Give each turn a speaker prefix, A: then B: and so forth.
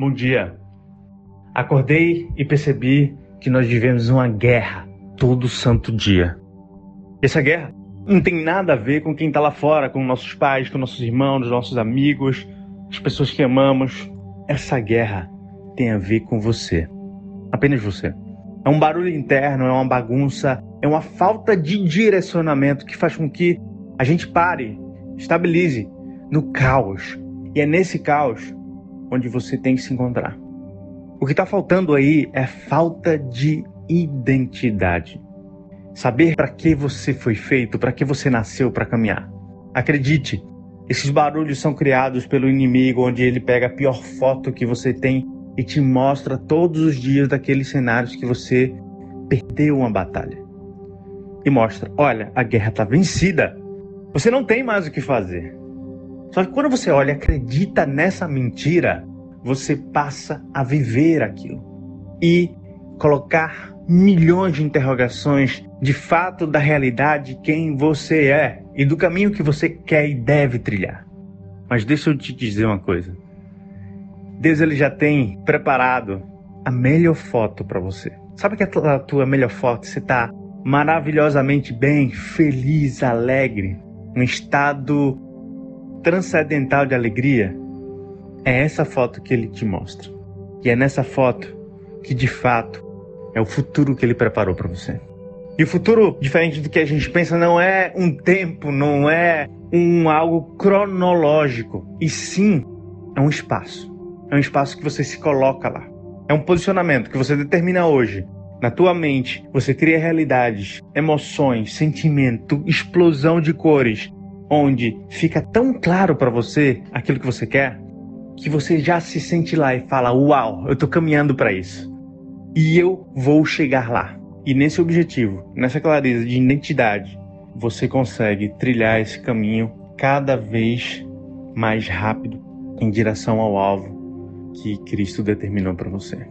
A: Bom dia. Acordei e percebi que nós vivemos uma guerra todo santo dia. Essa guerra não tem nada a ver com quem está lá fora, com nossos pais, com nossos irmãos, nossos amigos, as pessoas que amamos. Essa guerra tem a ver com você. Apenas você. É um barulho interno, é uma bagunça, é uma falta de direcionamento que faz com que a gente pare, estabilize no caos. E é nesse caos onde você tem que se encontrar. O que está faltando aí é falta de identidade. Saber para que você foi feito, para que você nasceu para caminhar. Acredite, esses barulhos são criados pelo inimigo, onde ele pega a pior foto que você tem e te mostra todos os dias daqueles cenários que você perdeu uma batalha. E mostra: olha, a guerra está vencida. Você não tem mais o que fazer. Só que quando você olha, acredita nessa mentira, você passa a viver aquilo e colocar milhões de interrogações de fato da realidade quem você é e do caminho que você quer e deve trilhar. Mas deixa eu te dizer uma coisa. Deus ele já tem preparado a melhor foto para você. Sabe que a tua melhor foto você está maravilhosamente bem, feliz, alegre, um estado transcendental de alegria? É essa foto que ele te mostra. E é nessa foto que de fato é o futuro que ele preparou para você. E o futuro, diferente do que a gente pensa, não é um tempo, não é um algo cronológico, e sim é um espaço. É um espaço que você se coloca lá. É um posicionamento que você determina hoje. Na tua mente, você cria realidades, emoções, sentimento, explosão de cores, onde fica tão claro para você aquilo que você quer, que você já se sente lá e fala: "Uau, eu tô caminhando para isso". E eu vou chegar lá. E nesse objetivo, nessa clareza de identidade, você consegue trilhar esse caminho cada vez mais rápido em direção ao alvo que Cristo determinou para você.